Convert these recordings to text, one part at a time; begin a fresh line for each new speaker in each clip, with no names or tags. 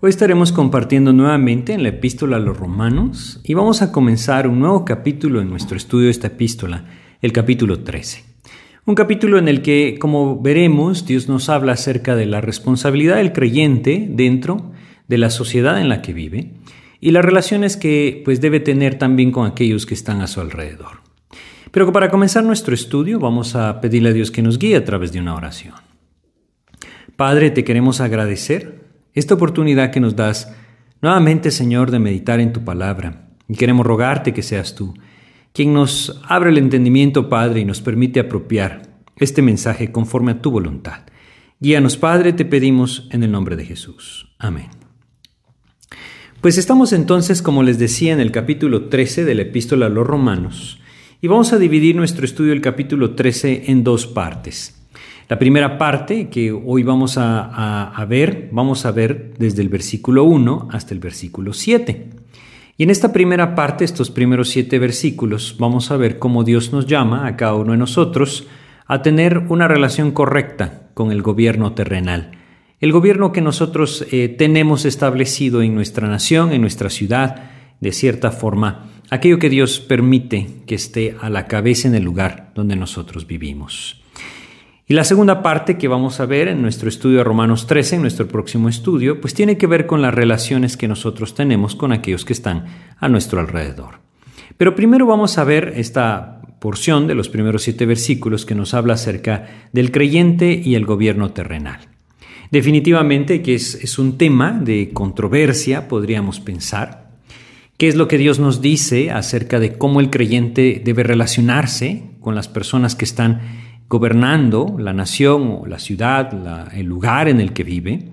Hoy estaremos compartiendo nuevamente en la epístola a los romanos y vamos a comenzar un nuevo capítulo en nuestro estudio de esta epístola, el capítulo 13. Un capítulo en el que, como veremos, Dios nos habla acerca de la responsabilidad del creyente dentro de la sociedad en la que vive y las relaciones que pues debe tener también con aquellos que están a su alrededor. Pero para comenzar nuestro estudio vamos a pedirle a Dios que nos guíe a través de una oración. Padre, te queremos agradecer esta oportunidad que nos das nuevamente, Señor, de meditar en tu palabra. Y queremos rogarte que seas tú quien nos abre el entendimiento, Padre, y nos permite apropiar este mensaje conforme a tu voluntad. Guíanos, Padre, te pedimos en el nombre de Jesús. Amén. Pues estamos entonces, como les decía, en el capítulo 13 de la epístola a los romanos, y vamos a dividir nuestro estudio del capítulo 13 en dos partes. La primera parte que hoy vamos a, ver, vamos a ver desde el versículo 1 hasta el versículo 7. Y en esta primera parte, estos primeros siete versículos, vamos a ver cómo Dios nos llama a cada uno de nosotros a tener una relación correcta con el gobierno terrenal. El gobierno que nosotros eh, tenemos establecido en nuestra nación, en nuestra ciudad, de cierta forma, aquello que Dios permite que esté a la cabeza en el lugar donde nosotros vivimos. Y la segunda parte que vamos a ver en nuestro estudio de Romanos 13, en nuestro próximo estudio, pues tiene que ver con las relaciones que nosotros tenemos con aquellos que están a nuestro alrededor. Pero primero vamos a ver esta porción de los primeros siete versículos que nos habla acerca del creyente y el gobierno terrenal. Definitivamente que es, un tema de controversia, podríamos pensar. ¿Qué es lo que Dios nos dice acerca de cómo el creyente debe relacionarse con las personas que están gobernando la nación o la ciudad, el lugar en el que vive.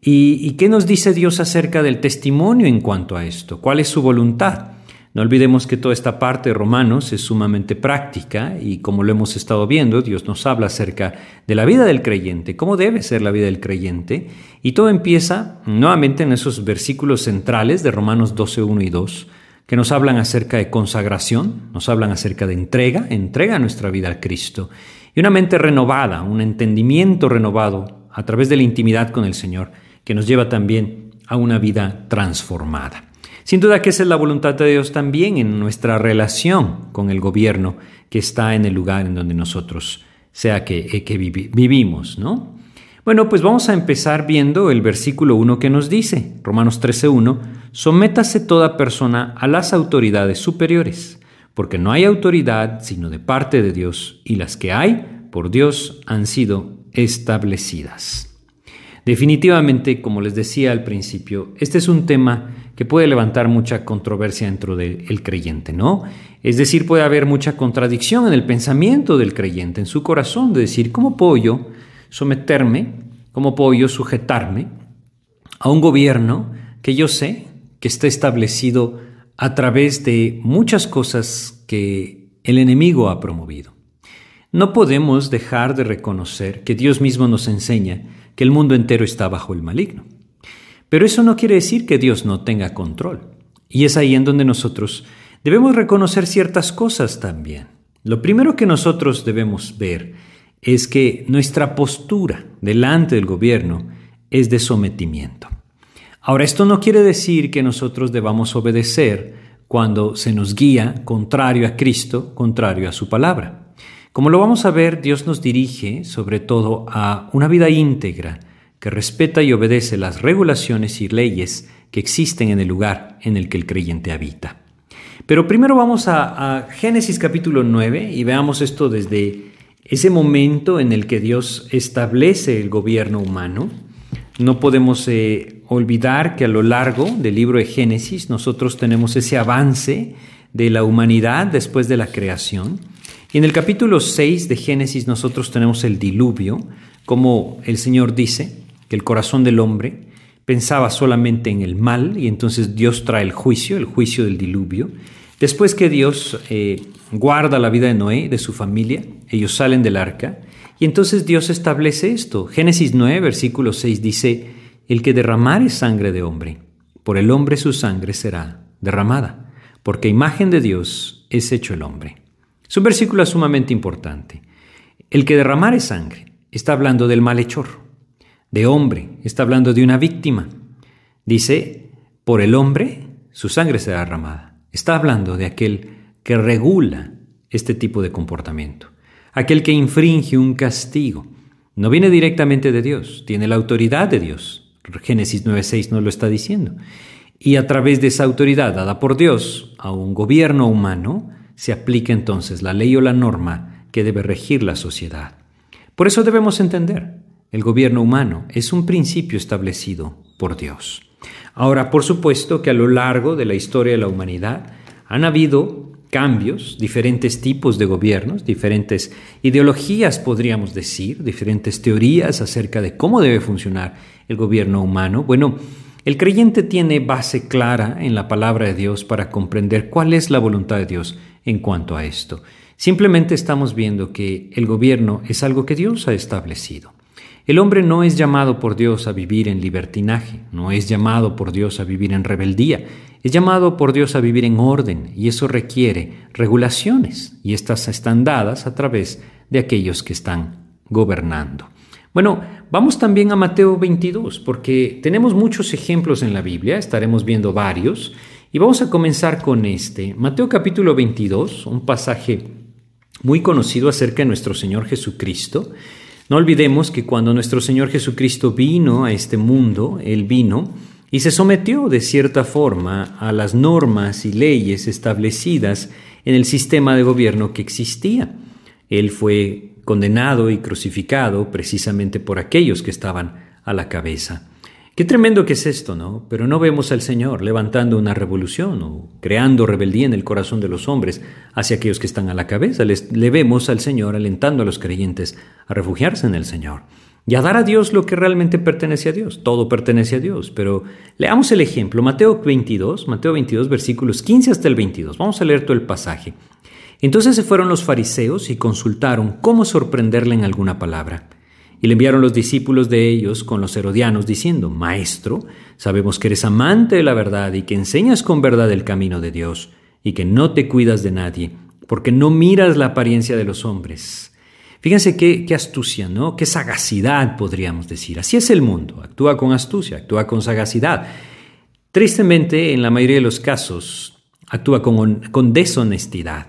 ¿Y, ¿Y qué nos dice Dios acerca del testimonio en cuanto a esto? ¿Cuál es su voluntad? No olvidemos que toda esta parte de Romanos es sumamente práctica y como lo hemos estado viendo, Dios nos habla acerca de la vida del creyente, cómo debe ser la vida del creyente, y todo empieza nuevamente en esos versículos centrales de Romanos 12, 1 y 2, que nos hablan acerca de consagración, nos hablan acerca de entrega, entrega nuestra vida a Cristo, y una mente renovada, un entendimiento renovado a través de la intimidad con el Señor, que nos lleva también a una vida transformada. Sin duda que esa es la voluntad de Dios también en nuestra relación con el gobierno que está en el lugar en donde nosotros sea que, eh, que vivimos, ¿no? Bueno, pues vamos a empezar viendo el versículo 1 que nos dice, Romanos 13.1, sométase toda persona a las autoridades superiores porque no hay autoridad sino de parte de Dios, y las que hay por Dios han sido establecidas. Definitivamente, como les decía al principio, este es un tema que puede levantar mucha controversia dentro del creyente, ¿no? Es decir, puede haber mucha contradicción en el pensamiento del creyente, en su corazón, de decir, ¿cómo puedo yo someterme, cómo puedo yo sujetarme a un gobierno que yo sé que está establecido a través de muchas cosas que el enemigo ha promovido. No podemos dejar de reconocer que Dios mismo nos enseña que el mundo entero está bajo el maligno. Pero eso no quiere decir que Dios no tenga control. Y es ahí en donde nosotros debemos reconocer ciertas cosas también. Lo primero que nosotros debemos ver es que nuestra postura delante del gobierno es de sometimiento. Ahora, esto no quiere decir que nosotros debamos obedecer cuando se nos guía contrario a Cristo, contrario a su palabra. Como lo vamos a ver, Dios nos dirige sobre todo a una vida íntegra que respeta y obedece las regulaciones y leyes que existen en el lugar en el que el creyente habita. Pero primero vamos a, Génesis capítulo 9 y veamos esto desde ese momento en el que Dios establece el gobierno humano. No podemos eh, olvidar que a lo largo del libro de Génesis nosotros tenemos ese avance de la humanidad después de la creación. Y en el capítulo 6 de Génesis nosotros tenemos el diluvio, como el Señor dice que el corazón del hombre pensaba solamente en el mal y entonces Dios trae el juicio, el juicio del diluvio. Después que Dios eh, guarda la vida de Noé, de su familia, ellos salen del arca y entonces Dios establece esto. Génesis 9, versículo 6 dice, el que derramare sangre de hombre, por el hombre su sangre será derramada, porque imagen de Dios es hecho el hombre. Es un versículo sumamente importante. El que derramare sangre está hablando del malhechor, de hombre, está hablando de una víctima. Dice, por el hombre su sangre será derramada. Está hablando de aquel que regula este tipo de comportamiento, aquel que infringe un castigo. No viene directamente de Dios, tiene la autoridad de Dios. Génesis 9.6 nos lo está diciendo. Y a través de esa autoridad dada por Dios a un gobierno humano, se aplica entonces la ley o la norma que debe regir la sociedad. Por eso debemos entender, el gobierno humano es un principio establecido por Dios. Ahora, por supuesto que a lo largo de la historia de la humanidad han habido cambios, diferentes tipos de gobiernos, diferentes ideologías, podríamos decir, diferentes teorías acerca de cómo debe funcionar el gobierno humano. Bueno, el creyente tiene base clara en la palabra de Dios para comprender cuál es la voluntad de Dios en cuanto a esto. Simplemente estamos viendo que el gobierno es algo que Dios ha establecido. El hombre no es llamado por Dios a vivir en libertinaje, no es llamado por Dios a vivir en rebeldía, es llamado por Dios a vivir en orden y eso requiere regulaciones y estas están dadas a través de aquellos que están gobernando. Bueno, vamos también a Mateo 22 porque tenemos muchos ejemplos en la Biblia, estaremos viendo varios y vamos a comenzar con este. Mateo capítulo 22, un pasaje muy conocido acerca de nuestro Señor Jesucristo. No olvidemos que cuando nuestro Señor Jesucristo vino a este mundo, Él vino y se sometió de cierta forma a las normas y leyes establecidas en el sistema de gobierno que existía. Él fue condenado y crucificado precisamente por aquellos que estaban a la cabeza. Qué tremendo que es esto, ¿no? Pero no vemos al Señor levantando una revolución o creando rebeldía en el corazón de los hombres hacia aquellos que están a la cabeza. le vemos al Señor alentando a los creyentes a refugiarse en el Señor y a dar a Dios lo que realmente pertenece a Dios. Todo pertenece a Dios. Pero leamos el ejemplo. Mateo 22, Mateo 22, versículos 15 hasta el 22. Vamos a leer todo el pasaje. Entonces se fueron los fariseos y consultaron cómo sorprenderle en alguna palabra. Y le enviaron los discípulos de ellos con los herodianos, diciendo, Maestro, sabemos que eres amante de la verdad y que enseñas con verdad el camino de Dios, y que no te cuidas de nadie, porque no miras la apariencia de los hombres. Fíjense qué, astucia, ¿no? Qué sagacidad, podríamos decir. Así es el mundo, actúa con astucia, actúa con sagacidad. Tristemente, en la mayoría de los casos, actúa con, con deshonestidad.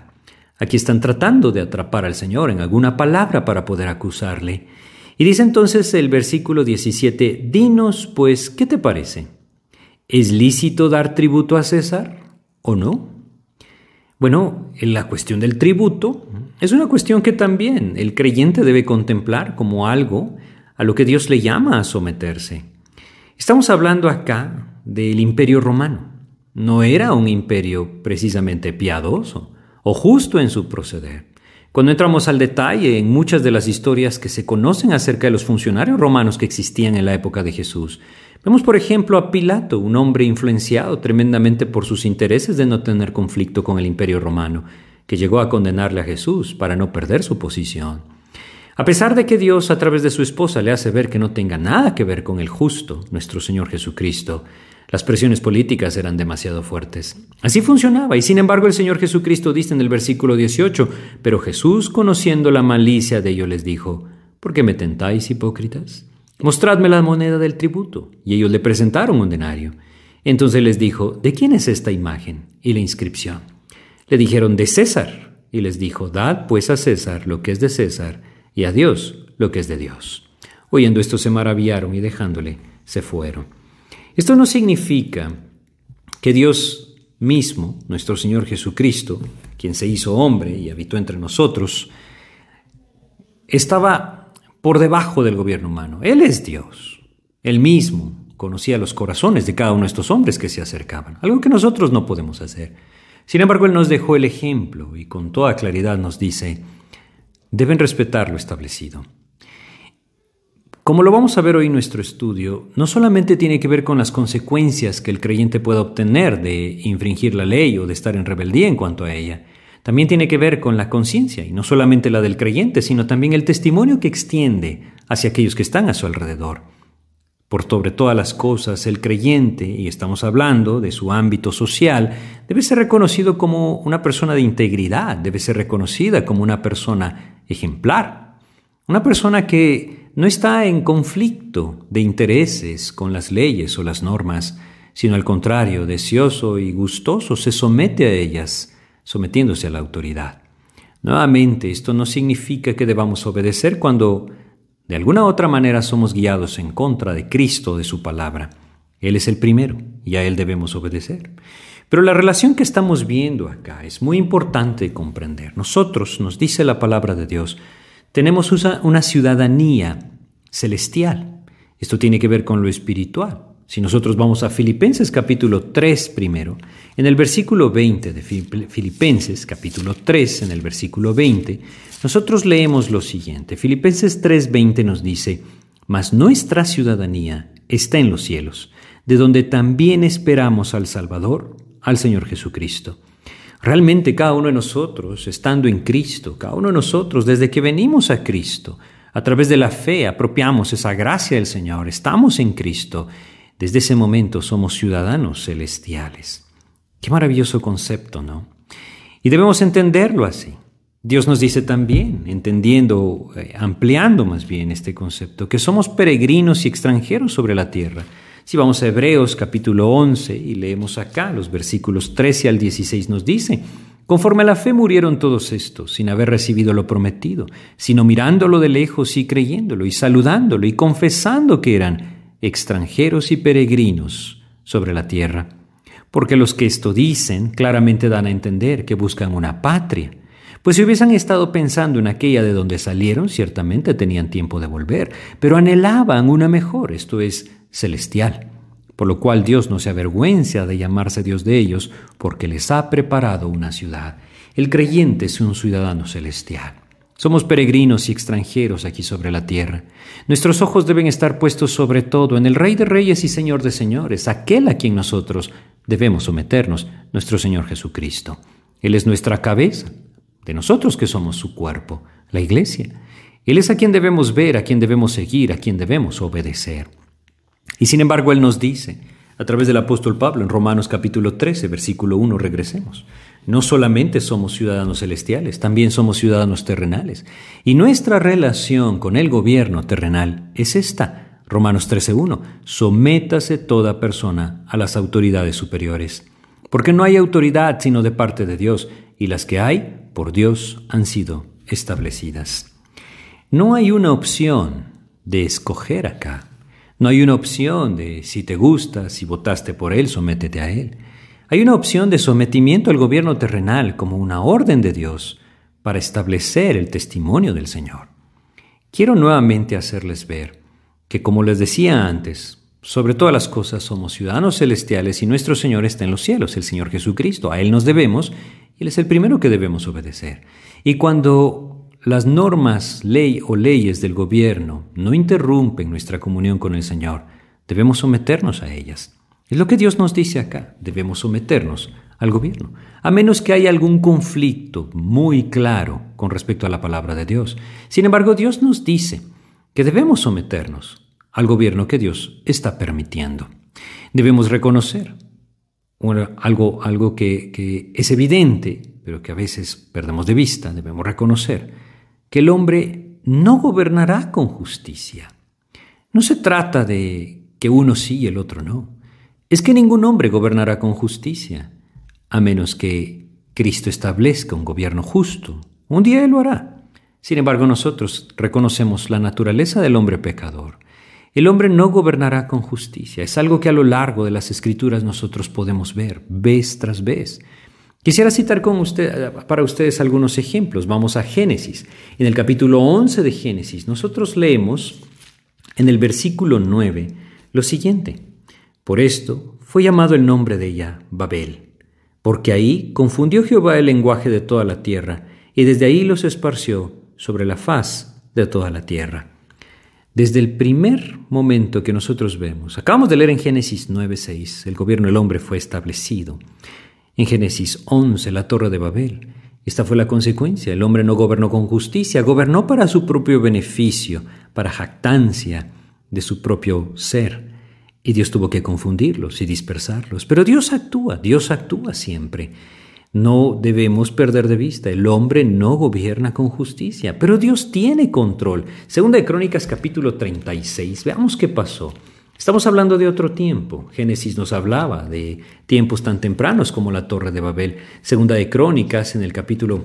Aquí están tratando de atrapar al Señor en alguna palabra para poder acusarle. Y dice entonces el versículo 17, Dinos pues, ¿qué te parece? ¿Es lícito dar tributo a César o no? Bueno, la cuestión del tributo es una cuestión que también el creyente debe contemplar como algo a lo que Dios le llama a someterse. Estamos hablando acá del imperio romano. No era un imperio precisamente piadoso o justo en su proceder. Cuando entramos al detalle en muchas de las historias que se conocen acerca de los funcionarios romanos que existían en la época de Jesús, vemos por ejemplo a Pilato, un hombre influenciado tremendamente por sus intereses de no tener conflicto con el imperio romano, que llegó a condenarle a Jesús para no perder su posición. A pesar de que Dios a través de su esposa le hace ver que no tenga nada que ver con el justo, nuestro Señor Jesucristo, las presiones políticas eran demasiado fuertes. Así funcionaba, y sin embargo el Señor Jesucristo dice en el versículo 18, pero Jesús, conociendo la malicia de ellos, les dijo, ¿por qué me tentáis, hipócritas? Mostradme la moneda del tributo. Y ellos le presentaron un denario. Entonces les dijo, ¿de quién es esta imagen y la inscripción? Le dijeron, de César. Y les dijo, dad pues a César lo que es de César y a Dios lo que es de Dios. Oyendo esto se maravillaron y dejándole se fueron. Esto no significa que Dios mismo, nuestro Señor Jesucristo, quien se hizo hombre y habitó entre nosotros, estaba por debajo del gobierno humano. Él es Dios. Él mismo conocía los corazones de cada uno de estos hombres que se acercaban, algo que nosotros no podemos hacer. Sin embargo, Él nos dejó el ejemplo y con toda claridad nos dice, deben respetar lo establecido. Como lo vamos a ver hoy en nuestro estudio, no solamente tiene que ver con las consecuencias que el creyente pueda obtener de infringir la ley o de estar en rebeldía en cuanto a ella, también tiene que ver con la conciencia, y no solamente la del creyente, sino también el testimonio que extiende hacia aquellos que están a su alrededor. Por sobre todas las cosas, el creyente, y estamos hablando de su ámbito social, debe ser reconocido como una persona de integridad, debe ser reconocida como una persona ejemplar, una persona que no está en conflicto de intereses con las leyes o las normas, sino al contrario, deseoso y gustoso se somete a ellas sometiéndose a la autoridad. Nuevamente, esto no significa que debamos obedecer cuando de alguna otra manera somos guiados en contra de Cristo, de su palabra. Él es el primero y a Él debemos obedecer. Pero la relación que estamos viendo acá es muy importante comprender. Nosotros, nos dice la palabra de Dios, tenemos una ciudadanía celestial. Esto tiene que ver con lo espiritual. Si nosotros vamos a Filipenses capítulo 3 primero, en el versículo 20 de Filipenses capítulo 3, en el versículo 20, nosotros leemos lo siguiente. Filipenses 3:20 nos dice, mas nuestra ciudadanía está en los cielos, de donde también esperamos al Salvador, al Señor Jesucristo. Realmente cada uno de nosotros, estando en Cristo, cada uno de nosotros, desde que venimos a Cristo, a través de la fe, apropiamos esa gracia del Señor, estamos en Cristo desde ese momento somos ciudadanos celestiales. Qué maravilloso concepto, ¿no? Y debemos entenderlo así. Dios nos dice también, entendiendo, eh, ampliando más bien este concepto, que somos peregrinos y extranjeros sobre la tierra. Si vamos a Hebreos capítulo 11 y leemos acá los versículos 13 al 16 nos dice, conforme a la fe murieron todos estos, sin haber recibido lo prometido, sino mirándolo de lejos y creyéndolo y saludándolo y confesando que eran extranjeros y peregrinos sobre la tierra, porque los que esto dicen claramente dan a entender que buscan una patria, pues si hubiesen estado pensando en aquella de donde salieron, ciertamente tenían tiempo de volver, pero anhelaban una mejor, esto es, celestial, por lo cual Dios no se avergüenza de llamarse Dios de ellos, porque les ha preparado una ciudad. El creyente es un ciudadano celestial. Somos peregrinos y extranjeros aquí sobre la tierra. Nuestros ojos deben estar puestos sobre todo en el Rey de Reyes y Señor de Señores, aquel a quien nosotros debemos someternos, nuestro Señor Jesucristo. Él es nuestra cabeza, de nosotros que somos su cuerpo, la iglesia. Él es a quien debemos ver, a quien debemos seguir, a quien debemos obedecer. Y sin embargo, Él nos dice, a través del apóstol Pablo en Romanos capítulo 13, versículo 1, regresemos. No solamente somos ciudadanos celestiales, también somos ciudadanos terrenales. Y nuestra relación con el gobierno terrenal es esta. Romanos 13.1. Sométase toda persona a las autoridades superiores. Porque no hay autoridad sino de parte de Dios, y las que hay, por Dios, han sido establecidas. No hay una opción de escoger acá. No hay una opción de si te gusta, si votaste por él, sométete a él. Hay una opción de sometimiento al gobierno terrenal como una orden de Dios para establecer el testimonio del Señor. Quiero nuevamente hacerles ver que, como les decía antes, sobre todas las cosas somos ciudadanos celestiales y nuestro Señor está en los cielos, el Señor Jesucristo. A Él nos debemos y Él es el primero que debemos obedecer. Y cuando las normas, ley o leyes del gobierno no interrumpen nuestra comunión con el Señor, debemos someternos a ellas. Es lo que Dios nos dice acá. Debemos someternos al gobierno, a menos que haya algún conflicto muy claro con respecto a la palabra de Dios. Sin embargo, Dios nos dice que debemos someternos al gobierno que Dios está permitiendo. Debemos reconocer algo, algo que, que es evidente, pero que a veces perdemos de vista, debemos reconocer que el hombre no gobernará con justicia. No se trata de que uno sí y el otro no es que ningún hombre gobernará con justicia, a menos que Cristo establezca un gobierno justo. Un día Él lo hará. Sin embargo, nosotros reconocemos la naturaleza del hombre pecador El hombre no gobernará con justicia. Es algo que a lo largo de las escrituras nosotros podemos ver, vez tras vez. Quisiera citar para ustedes algunos ejemplos. Vamos a Génesis. En el capítulo 11 de Génesis, nosotros leemos en el versículo 9 lo siguiente. Por esto fue llamado el nombre de ella Babel, porque ahí confundió Jehová el lenguaje de toda la tierra, y desde ahí los esparció sobre la faz de toda la tierra. Desde el primer momento que nosotros vemos, acabamos de leer en Génesis 9:6, el gobierno del hombre fue establecido. En Génesis 11, la torre de Babel. Esta fue la consecuencia. El hombre no gobernó con justicia, gobernó para su propio beneficio, para jactancia de su propio ser. Y Dios tuvo que confundirlos y dispersarlos. Pero Dios actúa, Dios actúa siempre. No debemos perder de vista, el hombre no gobierna con justicia, pero Dios tiene control. Segunda de Crónicas capítulo 36, veamos qué pasó. Estamos hablando de otro tiempo. Génesis nos hablaba de tiempos tan tempranos como la Torre de Babel. Segunda de Crónicas, en el capítulo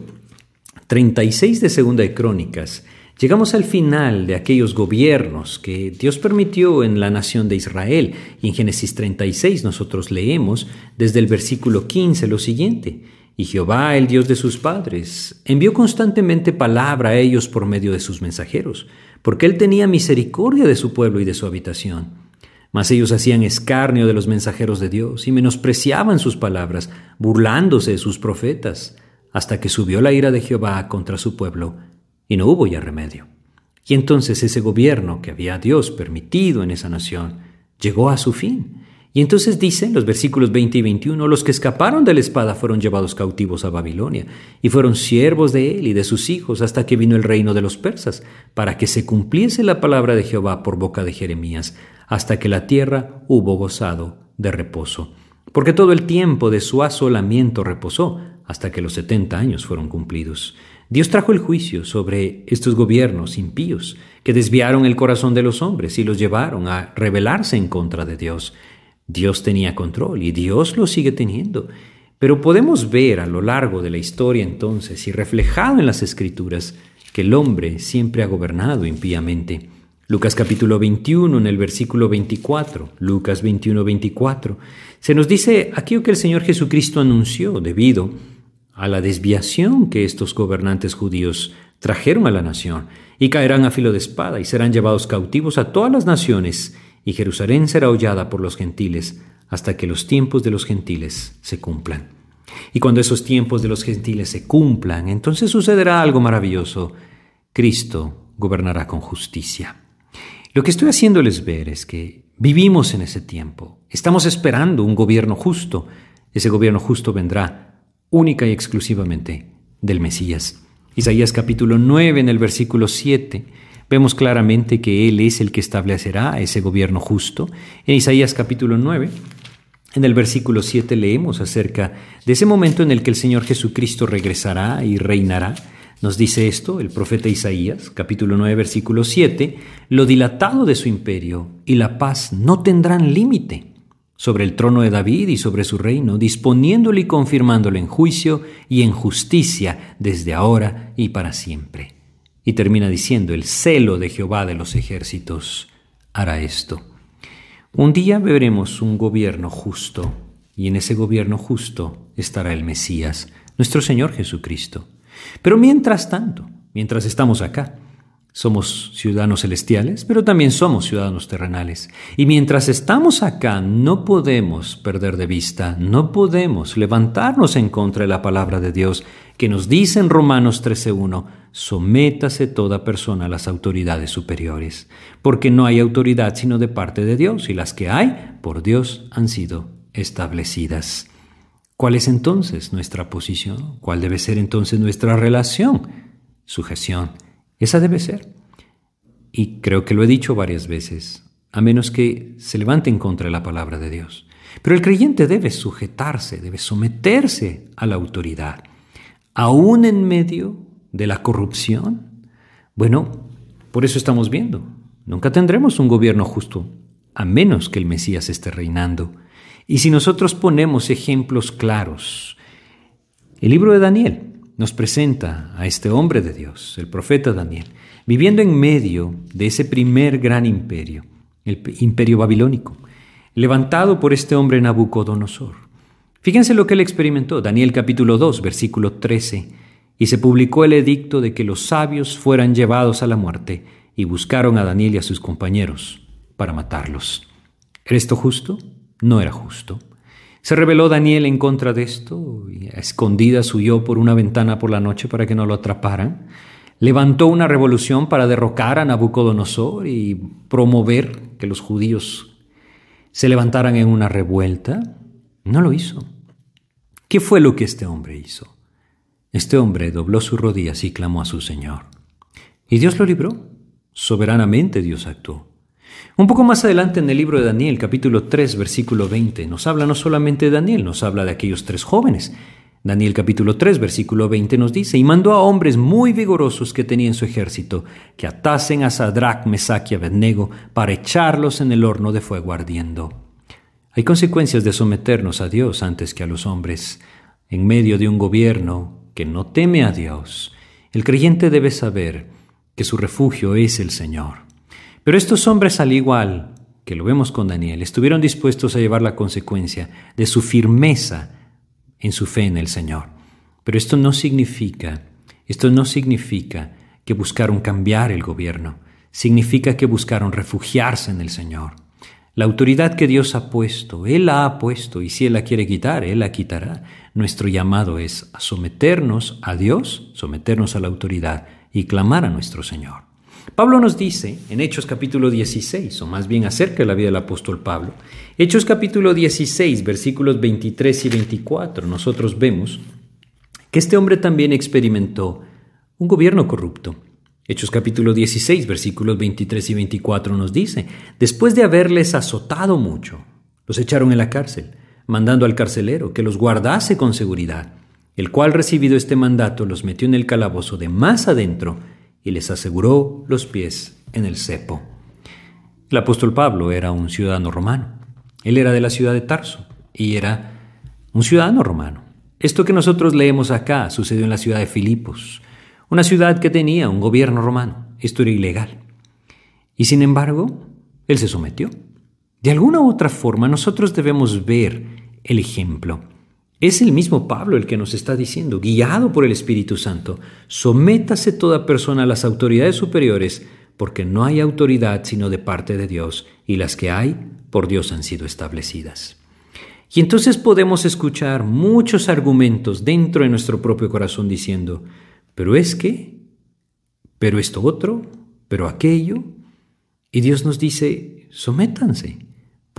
36 de Segunda de Crónicas, llegamos al final de aquellos gobiernos que Dios permitió en la nación de Israel. Y en Génesis 36 nosotros leemos desde el versículo 15 lo siguiente. Y Jehová, el Dios de sus padres, envió constantemente palabra a ellos por medio de sus mensajeros, porque él tenía misericordia de su pueblo y de su habitación. Mas ellos hacían escarnio de los mensajeros de Dios y menospreciaban sus palabras, burlándose de sus profetas, hasta que subió la ira de Jehová contra su pueblo, y no hubo ya remedio. Y entonces ese gobierno que había Dios permitido en esa nación llegó a su fin, y entonces dicen los versículos 20 y 21, los que escaparon de la espada fueron llevados cautivos a Babilonia, y fueron siervos de él y de sus hijos hasta que vino el reino de los persas, para que se cumpliese la palabra de Jehová por boca de Jeremías, hasta que la tierra hubo gozado de reposo. Porque todo el tiempo de su asolamiento reposó, hasta que los setenta años fueron cumplidos. Dios trajo el juicio sobre estos gobiernos impíos, que desviaron el corazón de los hombres y los llevaron a rebelarse en contra de Dios. Dios tenía control y Dios lo sigue teniendo. Pero podemos ver a lo largo de la historia entonces y reflejado en las escrituras que el hombre siempre ha gobernado impíamente. Lucas capítulo 21 en el versículo 24, Lucas 21, 24, se nos dice aquello que el Señor Jesucristo anunció debido a la desviación que estos gobernantes judíos trajeron a la nación, y caerán a filo de espada y serán llevados cautivos a todas las naciones y Jerusalén será hollada por los gentiles hasta que los tiempos de los gentiles se cumplan. Y cuando esos tiempos de los gentiles se cumplan, entonces sucederá algo maravilloso. Cristo gobernará con justicia. Lo que estoy haciéndoles ver es que vivimos en ese tiempo. Estamos esperando un gobierno justo. Ese gobierno justo vendrá única y exclusivamente del Mesías. Isaías capítulo 9 en el versículo 7 Vemos claramente que Él es el que establecerá ese gobierno justo. En Isaías capítulo 9, en el versículo 7 leemos acerca de ese momento en el que el Señor Jesucristo regresará y reinará. Nos dice esto el profeta Isaías, capítulo 9, versículo 7, lo dilatado de su imperio y la paz no tendrán límite sobre el trono de David y sobre su reino, disponiéndolo y confirmándolo en juicio y en justicia desde ahora y para siempre. Y termina diciendo, el celo de Jehová de los ejércitos hará esto. Un día veremos un gobierno justo, y en ese gobierno justo estará el Mesías, nuestro Señor Jesucristo. Pero mientras tanto, mientras estamos acá, somos ciudadanos celestiales, pero también somos ciudadanos terrenales. Y mientras estamos acá, no podemos perder de vista, no podemos levantarnos en contra de la palabra de Dios que nos dice en Romanos 13.1, sométase toda persona a las autoridades superiores, porque no hay autoridad sino de parte de Dios, y las que hay por Dios han sido establecidas. ¿Cuál es entonces nuestra posición? ¿Cuál debe ser entonces nuestra relación? Sujeción. Esa debe ser. Y creo que lo he dicho varias veces, a menos que se levante en contra la palabra de Dios. Pero el creyente debe sujetarse, debe someterse a la autoridad aún en medio de la corrupción? Bueno, por eso estamos viendo. Nunca tendremos un gobierno justo, a menos que el Mesías esté reinando. Y si nosotros ponemos ejemplos claros, el libro de Daniel nos presenta a este hombre de Dios, el profeta Daniel, viviendo en medio de ese primer gran imperio, el imperio babilónico, levantado por este hombre Nabucodonosor. Fíjense lo que él experimentó, Daniel capítulo 2, versículo 13, y se publicó el edicto de que los sabios fueran llevados a la muerte, y buscaron a Daniel y a sus compañeros para matarlos. ¿Era esto justo? No era justo. Se rebeló Daniel en contra de esto y a escondidas huyó por una ventana por la noche para que no lo atraparan. Levantó una revolución para derrocar a Nabucodonosor y promover que los judíos se levantaran en una revuelta. No lo hizo. ¿Qué fue lo que este hombre hizo? Este hombre dobló sus rodillas y clamó a su Señor. Y Dios lo libró. Soberanamente Dios actuó. Un poco más adelante en el libro de Daniel, capítulo 3, versículo 20, nos habla no solamente de Daniel, nos habla de aquellos tres jóvenes. Daniel capítulo 3, versículo 20 nos dice, y mandó a hombres muy vigorosos que tenía en su ejército, que atasen a Sadrach, Mesach y Abednego para echarlos en el horno de fuego ardiendo. Hay consecuencias de someternos a Dios antes que a los hombres. En medio de un gobierno que no teme a Dios, el creyente debe saber que su refugio es el Señor. Pero estos hombres, al igual que lo vemos con Daniel, estuvieron dispuestos a llevar la consecuencia de su firmeza en su fe en el Señor. Pero esto no significa, esto no significa que buscaron cambiar el gobierno, significa que buscaron refugiarse en el Señor. La autoridad que Dios ha puesto, Él la ha puesto y si Él la quiere quitar, Él la quitará. Nuestro llamado es someternos a Dios, someternos a la autoridad y clamar a nuestro Señor. Pablo nos dice en Hechos capítulo 16, o más bien acerca de la vida del apóstol Pablo, Hechos capítulo 16, versículos 23 y 24, nosotros vemos que este hombre también experimentó un gobierno corrupto. Hechos capítulo 16, versículos 23 y 24 nos dice, después de haberles azotado mucho, los echaron en la cárcel, mandando al carcelero que los guardase con seguridad, el cual recibido este mandato los metió en el calabozo de más adentro, y les aseguró los pies en el cepo. El apóstol Pablo era un ciudadano romano. Él era de la ciudad de Tarso y era un ciudadano romano. Esto que nosotros leemos acá sucedió en la ciudad de Filipos, una ciudad que tenía un gobierno romano. Esto era ilegal. Y sin embargo, él se sometió. De alguna u otra forma, nosotros debemos ver el ejemplo es el mismo Pablo el que nos está diciendo, guiado por el Espíritu Santo, sométase toda persona a las autoridades superiores, porque no hay autoridad sino de parte de Dios, y las que hay por Dios han sido establecidas. Y entonces podemos escuchar muchos argumentos dentro de nuestro propio corazón diciendo, pero es que, pero esto otro, pero aquello, y Dios nos dice, sométanse.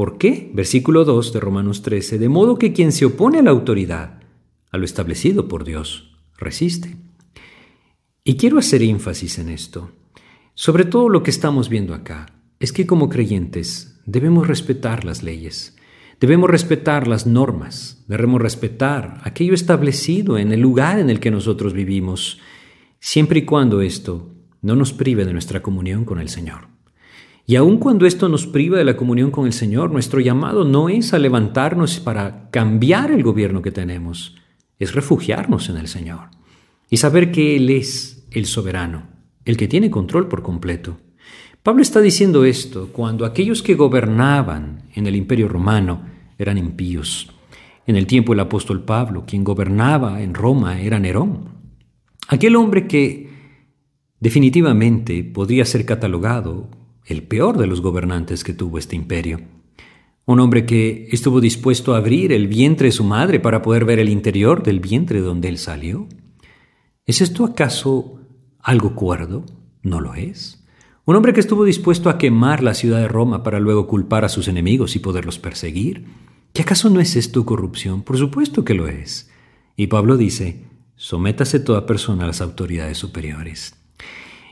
¿Por qué? Versículo 2 de Romanos 13, de modo que quien se opone a la autoridad, a lo establecido por Dios, resiste. Y quiero hacer énfasis en esto. Sobre todo lo que estamos viendo acá, es que como creyentes debemos respetar las leyes, debemos respetar las normas, debemos respetar aquello establecido en el lugar en el que nosotros vivimos, siempre y cuando esto no nos prive de nuestra comunión con el Señor. Y aun cuando esto nos priva de la comunión con el Señor, nuestro llamado no es a levantarnos para cambiar el gobierno que tenemos, es refugiarnos en el Señor y saber que Él es el soberano, el que tiene control por completo. Pablo está diciendo esto cuando aquellos que gobernaban en el imperio romano eran impíos. En el tiempo del apóstol Pablo, quien gobernaba en Roma era Nerón. Aquel hombre que definitivamente podría ser catalogado el peor de los gobernantes que tuvo este imperio. Un hombre que estuvo dispuesto a abrir el vientre de su madre para poder ver el interior del vientre donde él salió. ¿Es esto acaso algo cuerdo? No lo es. Un hombre que estuvo dispuesto a quemar la ciudad de Roma para luego culpar a sus enemigos y poderlos perseguir. ¿Qué acaso no es esto corrupción? Por supuesto que lo es. Y Pablo dice, sométase toda persona a las autoridades superiores.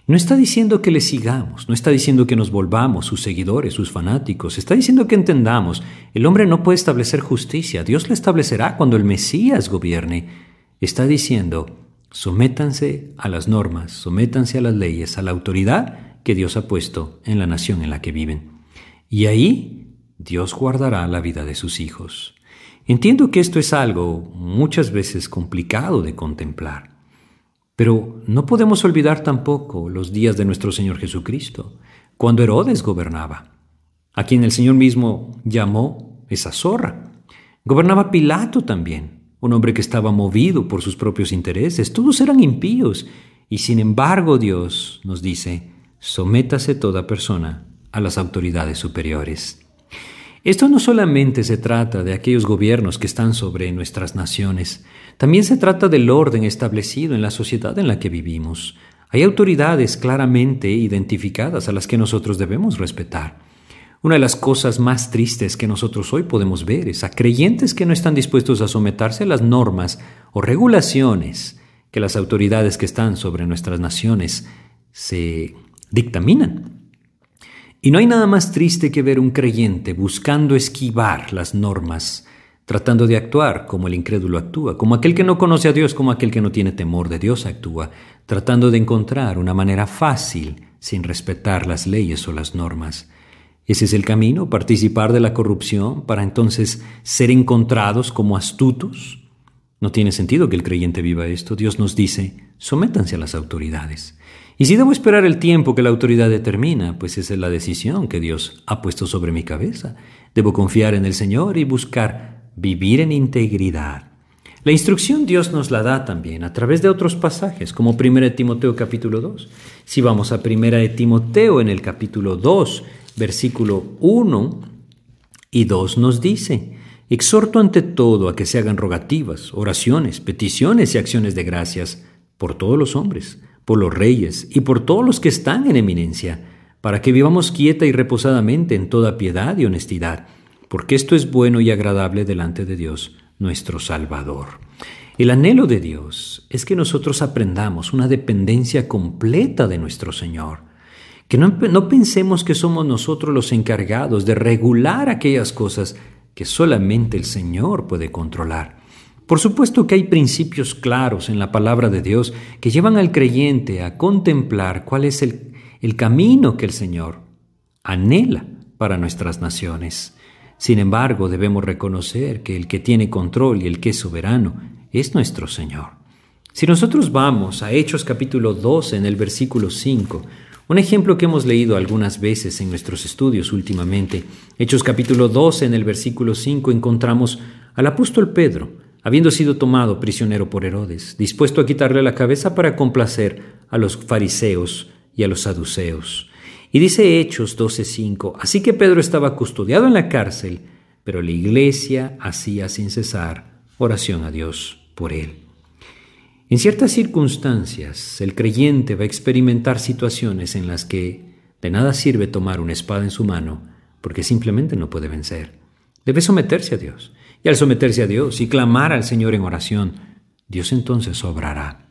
No está diciendo que le sigamos, no está diciendo que nos volvamos sus seguidores, sus fanáticos, está diciendo que entendamos, el hombre no puede establecer justicia, Dios la establecerá cuando el Mesías gobierne. Está diciendo, sométanse a las normas, sométanse a las leyes, a la autoridad que Dios ha puesto en la nación en la que viven. Y ahí Dios guardará la vida de sus hijos. Entiendo que esto es algo muchas veces complicado de contemplar. Pero no podemos olvidar tampoco los días de nuestro Señor Jesucristo, cuando Herodes gobernaba. a quien el Señor mismo llamó esa zorra. Gobernaba Pilato también, un hombre que estaba movido por sus propios intereses. Todos eran impíos. Y sin embargo Dios nos dice, sométase toda persona a las autoridades superiores. Esto no solamente se trata de aquellos gobiernos que están sobre nuestras naciones, también se trata del orden establecido en la sociedad en la que vivimos. Hay autoridades claramente identificadas a las que nosotros debemos respetar. Una de las cosas más tristes que nosotros hoy podemos ver es a creyentes que no están dispuestos a someterse a las normas o regulaciones que las autoridades que están sobre nuestras naciones se dictaminan. Y no hay nada más triste que ver un creyente buscando esquivar las normas, tratando de actuar como el incrédulo actúa, como aquel que no conoce a Dios, como aquel que no tiene temor de Dios actúa, tratando de encontrar una manera fácil sin respetar las leyes o las normas. Ese es el camino, participar de la corrupción para entonces ser encontrados como astutos. No tiene sentido que el creyente viva esto. Dios nos dice, sométanse a las autoridades. Y si debo esperar el tiempo que la autoridad determina, pues esa es la decisión que Dios ha puesto sobre mi cabeza. Debo confiar en el Señor y buscar vivir en integridad. La instrucción Dios nos la da también a través de otros pasajes, como 1 Timoteo capítulo 2. Si vamos a 1 Timoteo en el capítulo 2, versículo 1 y 2 nos dice, exhorto ante todo a que se hagan rogativas, oraciones, peticiones y acciones de gracias por todos los hombres por los reyes y por todos los que están en eminencia, para que vivamos quieta y reposadamente en toda piedad y honestidad, porque esto es bueno y agradable delante de Dios, nuestro Salvador. El anhelo de Dios es que nosotros aprendamos una dependencia completa de nuestro Señor, que no, no pensemos que somos nosotros los encargados de regular aquellas cosas que solamente el Señor puede controlar. Por supuesto que hay principios claros en la palabra de Dios que llevan al creyente a contemplar cuál es el, el camino que el Señor anhela para nuestras naciones. Sin embargo, debemos reconocer que el que tiene control y el que es soberano es nuestro Señor. Si nosotros vamos a Hechos capítulo 12 en el versículo 5, un ejemplo que hemos leído algunas veces en nuestros estudios últimamente, Hechos capítulo 12 en el versículo 5 encontramos al apóstol Pedro, habiendo sido tomado prisionero por Herodes, dispuesto a quitarle la cabeza para complacer a los fariseos y a los saduceos. Y dice Hechos 12:5, así que Pedro estaba custodiado en la cárcel, pero la iglesia hacía sin cesar oración a Dios por él. En ciertas circunstancias, el creyente va a experimentar situaciones en las que de nada sirve tomar una espada en su mano, porque simplemente no puede vencer. Debe someterse a Dios y al someterse a Dios y clamar al Señor en oración, Dios entonces obrará.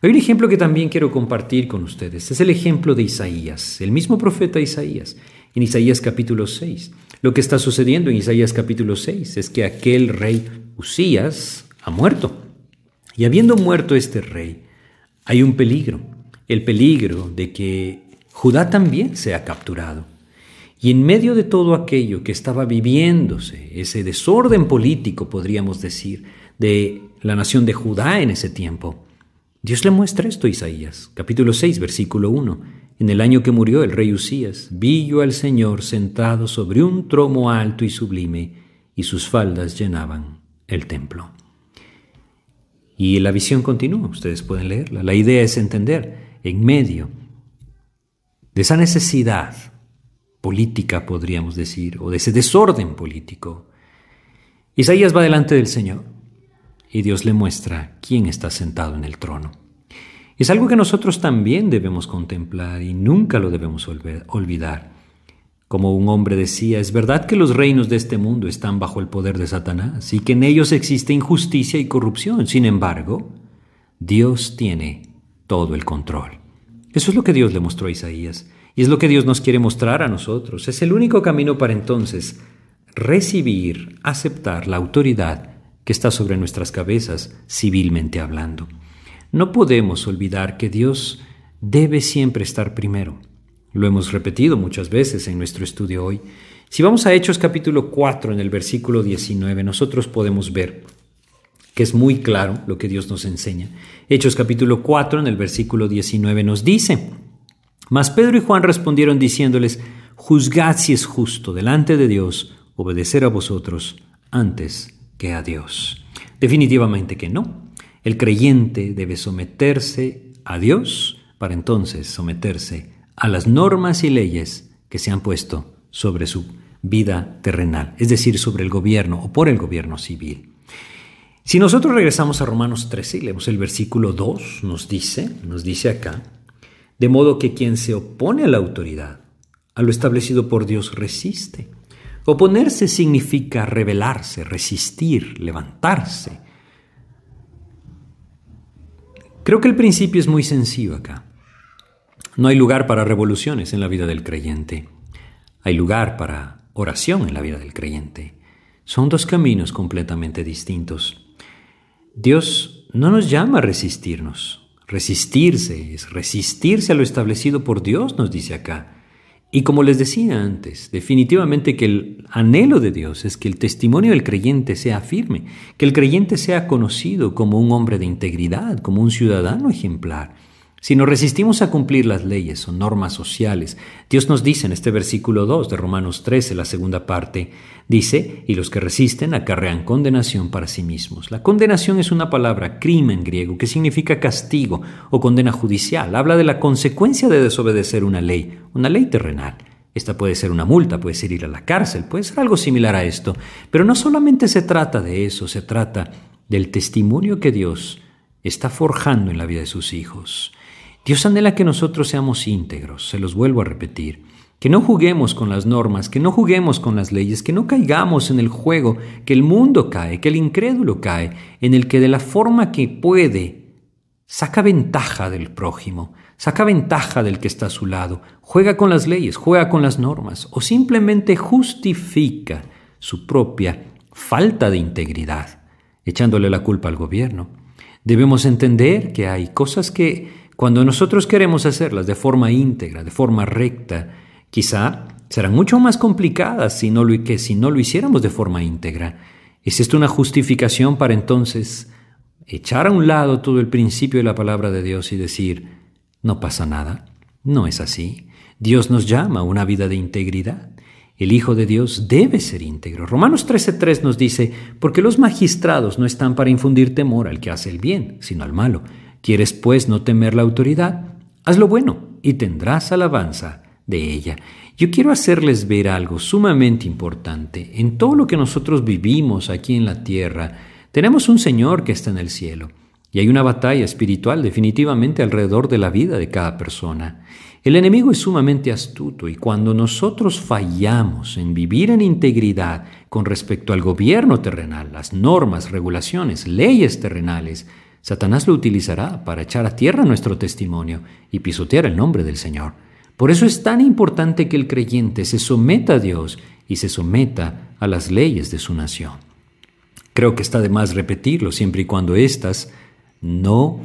Hay un ejemplo que también quiero compartir con ustedes. Es el ejemplo de Isaías, el mismo profeta Isaías, en Isaías capítulo 6. Lo que está sucediendo en Isaías capítulo 6 es que aquel rey Usías ha muerto. Y habiendo muerto este rey, hay un peligro, el peligro de que Judá también sea capturado. Y en medio de todo aquello que estaba viviéndose, ese desorden político, podríamos decir, de la nación de Judá en ese tiempo, Dios le muestra esto a Isaías, capítulo 6, versículo 1. En el año que murió el rey Usías, vi yo al Señor sentado sobre un tromo alto y sublime, y sus faldas llenaban el templo. Y la visión continúa, ustedes pueden leerla. La idea es entender, en medio de esa necesidad política, podríamos decir, o de ese desorden político. Isaías va delante del Señor y Dios le muestra quién está sentado en el trono. Es algo que nosotros también debemos contemplar y nunca lo debemos olvidar. Como un hombre decía, es verdad que los reinos de este mundo están bajo el poder de Satanás y que en ellos existe injusticia y corrupción. Sin embargo, Dios tiene todo el control. Eso es lo que Dios le mostró a Isaías. Y es lo que Dios nos quiere mostrar a nosotros. Es el único camino para entonces recibir, aceptar la autoridad que está sobre nuestras cabezas, civilmente hablando. No podemos olvidar que Dios debe siempre estar primero. Lo hemos repetido muchas veces en nuestro estudio hoy. Si vamos a Hechos capítulo 4 en el versículo 19, nosotros podemos ver que es muy claro lo que Dios nos enseña. Hechos capítulo 4 en el versículo 19 nos dice, mas Pedro y Juan respondieron diciéndoles, juzgad si es justo delante de Dios obedecer a vosotros antes que a Dios. Definitivamente que no. El creyente debe someterse a Dios para entonces someterse a las normas y leyes que se han puesto sobre su vida terrenal, es decir, sobre el gobierno o por el gobierno civil. Si nosotros regresamos a Romanos 13 y leemos el versículo 2, nos dice, nos dice acá, de modo que quien se opone a la autoridad, a lo establecido por Dios, resiste. Oponerse significa rebelarse, resistir, levantarse. Creo que el principio es muy sencillo acá. No hay lugar para revoluciones en la vida del creyente. Hay lugar para oración en la vida del creyente. Son dos caminos completamente distintos. Dios no nos llama a resistirnos. Resistirse es resistirse a lo establecido por Dios, nos dice acá. Y como les decía antes, definitivamente que el anhelo de Dios es que el testimonio del creyente sea firme, que el creyente sea conocido como un hombre de integridad, como un ciudadano ejemplar. Si nos resistimos a cumplir las leyes o normas sociales, Dios nos dice en este versículo 2 de Romanos 13, la segunda parte, dice, y los que resisten acarrean condenación para sí mismos. La condenación es una palabra, crimen griego, que significa castigo o condena judicial. Habla de la consecuencia de desobedecer una ley, una ley terrenal. Esta puede ser una multa, puede ser ir a la cárcel, puede ser algo similar a esto. Pero no solamente se trata de eso, se trata del testimonio que Dios está forjando en la vida de sus hijos. Dios anhela que nosotros seamos íntegros, se los vuelvo a repetir, que no juguemos con las normas, que no juguemos con las leyes, que no caigamos en el juego que el mundo cae, que el incrédulo cae, en el que de la forma que puede saca ventaja del prójimo, saca ventaja del que está a su lado, juega con las leyes, juega con las normas o simplemente justifica su propia falta de integridad, echándole la culpa al gobierno. Debemos entender que hay cosas que cuando nosotros queremos hacerlas de forma íntegra, de forma recta, quizá serán mucho más complicadas si no lo, que si no lo hiciéramos de forma íntegra. ¿Es esto una justificación para entonces echar a un lado todo el principio de la palabra de Dios y decir, no pasa nada? No es así. Dios nos llama a una vida de integridad. El Hijo de Dios debe ser íntegro. Romanos 13:3 nos dice, porque los magistrados no están para infundir temor al que hace el bien, sino al malo. ¿Quieres pues no temer la autoridad? Haz lo bueno y tendrás alabanza de ella. Yo quiero hacerles ver algo sumamente importante. En todo lo que nosotros vivimos aquí en la tierra, tenemos un Señor que está en el cielo. Y hay una batalla espiritual definitivamente alrededor de la vida de cada persona. El enemigo es sumamente astuto y cuando nosotros fallamos en vivir en integridad con respecto al gobierno terrenal, las normas, regulaciones, leyes terrenales, Satanás lo utilizará para echar a tierra nuestro testimonio y pisotear el nombre del Señor. Por eso es tan importante que el creyente se someta a Dios y se someta a las leyes de su nación. Creo que está de más repetirlo siempre y cuando éstas no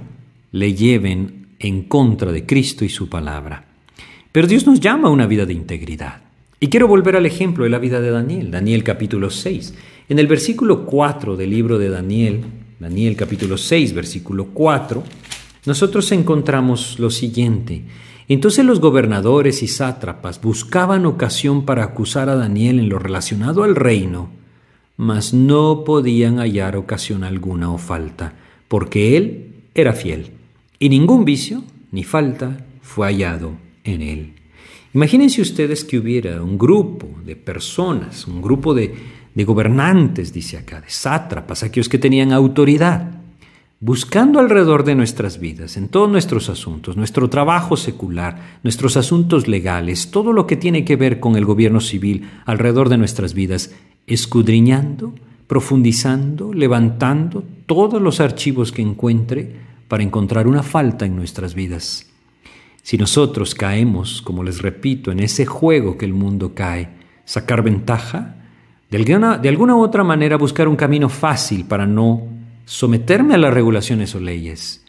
le lleven en contra de Cristo y su palabra. Pero Dios nos llama a una vida de integridad. Y quiero volver al ejemplo de la vida de Daniel, Daniel capítulo 6. En el versículo 4 del libro de Daniel, Daniel capítulo 6, versículo 4, nosotros encontramos lo siguiente. Entonces los gobernadores y sátrapas buscaban ocasión para acusar a Daniel en lo relacionado al reino, mas no podían hallar ocasión alguna o falta, porque él era fiel, y ningún vicio ni falta fue hallado en él. Imagínense ustedes que hubiera un grupo de personas, un grupo de, de gobernantes, dice acá, de sátrapas, aquellos que tenían autoridad, buscando alrededor de nuestras vidas, en todos nuestros asuntos, nuestro trabajo secular, nuestros asuntos legales, todo lo que tiene que ver con el gobierno civil alrededor de nuestras vidas, escudriñando, profundizando, levantando todos los archivos que encuentre para encontrar una falta en nuestras vidas. Si nosotros caemos, como les repito, en ese juego que el mundo cae, sacar ventaja, de alguna, u otra manera buscar un camino fácil para no someterme a las regulaciones o leyes.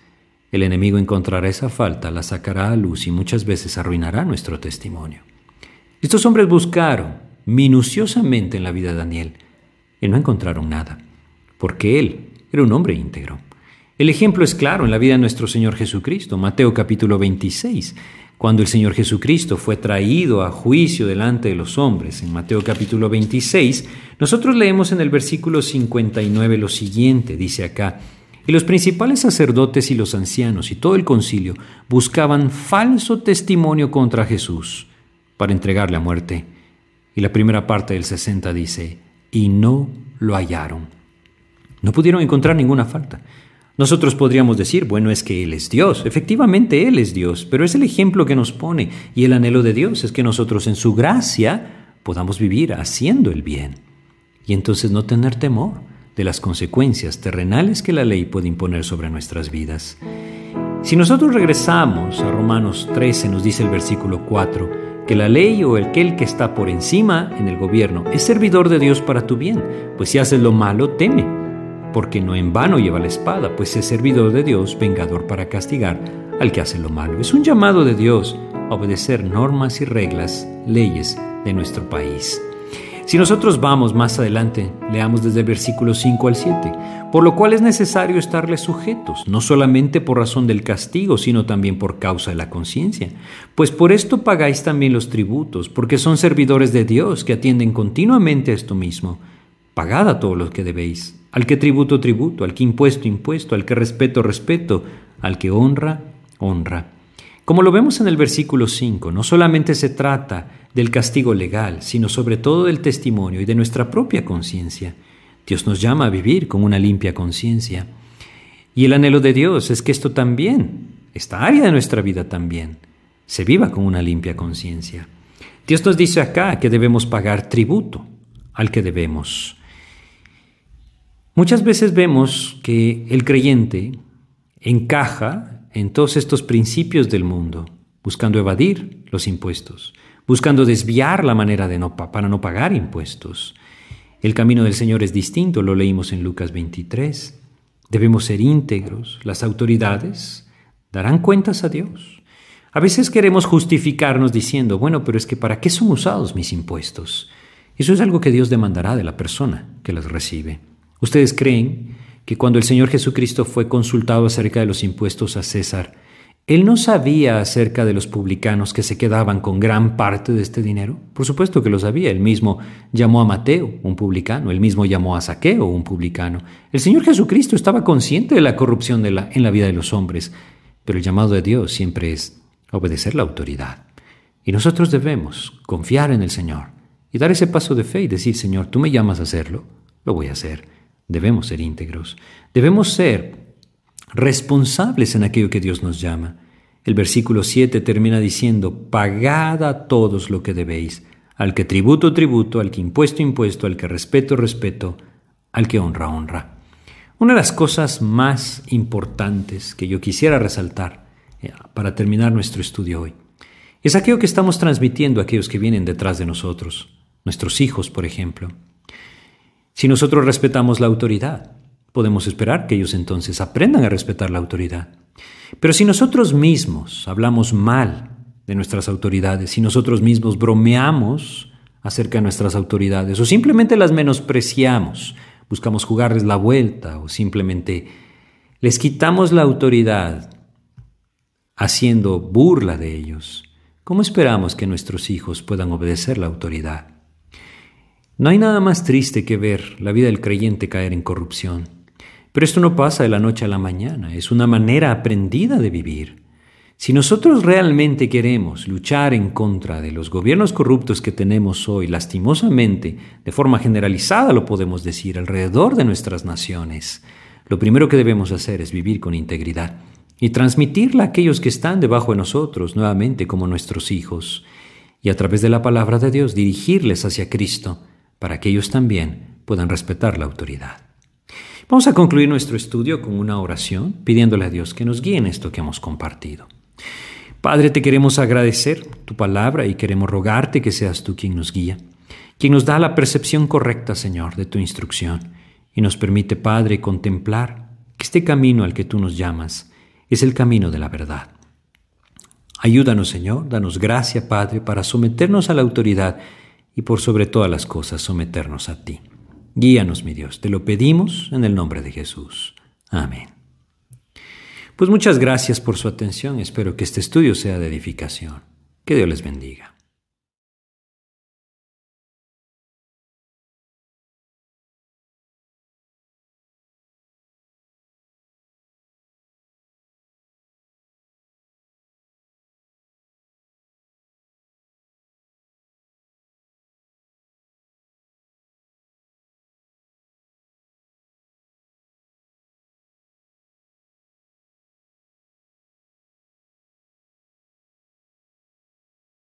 El enemigo encontrará esa falta, la sacará a luz y muchas veces arruinará nuestro testimonio. Estos hombres buscaron minuciosamente en la vida de Daniel y no encontraron nada, porque él era un hombre íntegro. El ejemplo es claro en la vida de nuestro Señor Jesucristo, Mateo capítulo 26, cuando el Señor Jesucristo fue traído a juicio delante de los hombres, en Mateo capítulo 26, nosotros leemos en el versículo 59 lo siguiente, dice acá, y los principales sacerdotes y los ancianos y todo el concilio buscaban falso testimonio contra Jesús para entregarle a muerte. Y la primera parte del 60 dice, y no lo hallaron. No pudieron encontrar ninguna falta. Nosotros podríamos decir, bueno, es que Él es Dios. Efectivamente, Él es Dios, pero es el ejemplo que nos pone y el anhelo de Dios es que nosotros en su gracia podamos vivir haciendo el bien y entonces no tener temor de las consecuencias terrenales que la ley puede imponer sobre nuestras vidas. Si nosotros regresamos a Romanos 13, nos dice el versículo 4, que la ley o aquel que está por encima en el gobierno es servidor de Dios para tu bien, pues si haces lo malo, teme porque no en vano lleva la espada, pues es servidor de Dios, vengador para castigar al que hace lo malo. Es un llamado de Dios a obedecer normas y reglas, leyes de nuestro país. Si nosotros vamos más adelante, leamos desde el versículo 5 al 7, por lo cual es necesario estarles sujetos, no solamente por razón del castigo, sino también por causa de la conciencia. Pues por esto pagáis también los tributos, porque son servidores de Dios que atienden continuamente a esto mismo. Pagad a todos los que debéis al que tributo, tributo, al que impuesto, impuesto, al que respeto, respeto, al que honra, honra. Como lo vemos en el versículo 5, no solamente se trata del castigo legal, sino sobre todo del testimonio y de nuestra propia conciencia. Dios nos llama a vivir con una limpia conciencia. Y el anhelo de Dios es que esto también, esta área de nuestra vida también, se viva con una limpia conciencia. Dios nos dice acá que debemos pagar tributo al que debemos. Muchas veces vemos que el creyente encaja en todos estos principios del mundo, buscando evadir los impuestos, buscando desviar la manera de no, para no pagar impuestos. El camino del Señor es distinto, lo leímos en Lucas 23. Debemos ser íntegros, las autoridades darán cuentas a Dios. A veces queremos justificarnos diciendo, bueno, pero es que ¿para qué son usados mis impuestos? Eso es algo que Dios demandará de la persona que los recibe. ¿Ustedes creen que cuando el Señor Jesucristo fue consultado acerca de los impuestos a César, él no sabía acerca de los publicanos que se quedaban con gran parte de este dinero? Por supuesto que lo sabía. Él mismo llamó a Mateo, un publicano. Él mismo llamó a Saqueo, un publicano. El Señor Jesucristo estaba consciente de la corrupción en la vida de los hombres. Pero el llamado de Dios siempre es obedecer la autoridad. Y nosotros debemos confiar en el Señor y dar ese paso de fe y decir, Señor, tú me llamas a hacerlo, lo voy a hacer. Debemos ser íntegros. Debemos ser responsables en aquello que Dios nos llama. El versículo 7 termina diciendo, pagad a todos lo que debéis, al que tributo, tributo, al que impuesto, impuesto, al que respeto, respeto, al que honra, honra. Una de las cosas más importantes que yo quisiera resaltar eh, para terminar nuestro estudio hoy es aquello que estamos transmitiendo a aquellos que vienen detrás de nosotros, nuestros hijos, por ejemplo. Si nosotros respetamos la autoridad, podemos esperar que ellos entonces aprendan a respetar la autoridad. Pero si nosotros mismos hablamos mal de nuestras autoridades, si nosotros mismos bromeamos acerca de nuestras autoridades o simplemente las menospreciamos, buscamos jugarles la vuelta o simplemente les quitamos la autoridad haciendo burla de ellos, ¿cómo esperamos que nuestros hijos puedan obedecer la autoridad? No hay nada más triste que ver la vida del creyente caer en corrupción. Pero esto no pasa de la noche a la mañana, es una manera aprendida de vivir. Si nosotros realmente queremos luchar en contra de los gobiernos corruptos que tenemos hoy, lastimosamente, de forma generalizada lo podemos decir, alrededor de nuestras naciones, lo primero que debemos hacer es vivir con integridad y transmitirla a aquellos que están debajo de nosotros, nuevamente como nuestros hijos, y a través de la palabra de Dios dirigirles hacia Cristo para que ellos también puedan respetar la autoridad. Vamos a concluir nuestro estudio con una oración pidiéndole a Dios que nos guíe en esto que hemos compartido. Padre, te queremos agradecer tu palabra y queremos rogarte que seas tú quien nos guía, quien nos da la percepción correcta, Señor, de tu instrucción y nos permite, Padre, contemplar que este camino al que tú nos llamas es el camino de la verdad. Ayúdanos, Señor, danos gracia, Padre, para someternos a la autoridad y por sobre todas las cosas someternos a ti. Guíanos, mi Dios, te lo pedimos en el nombre de Jesús. Amén. Pues muchas gracias por su atención. Espero que este estudio sea de edificación. Que Dios les bendiga.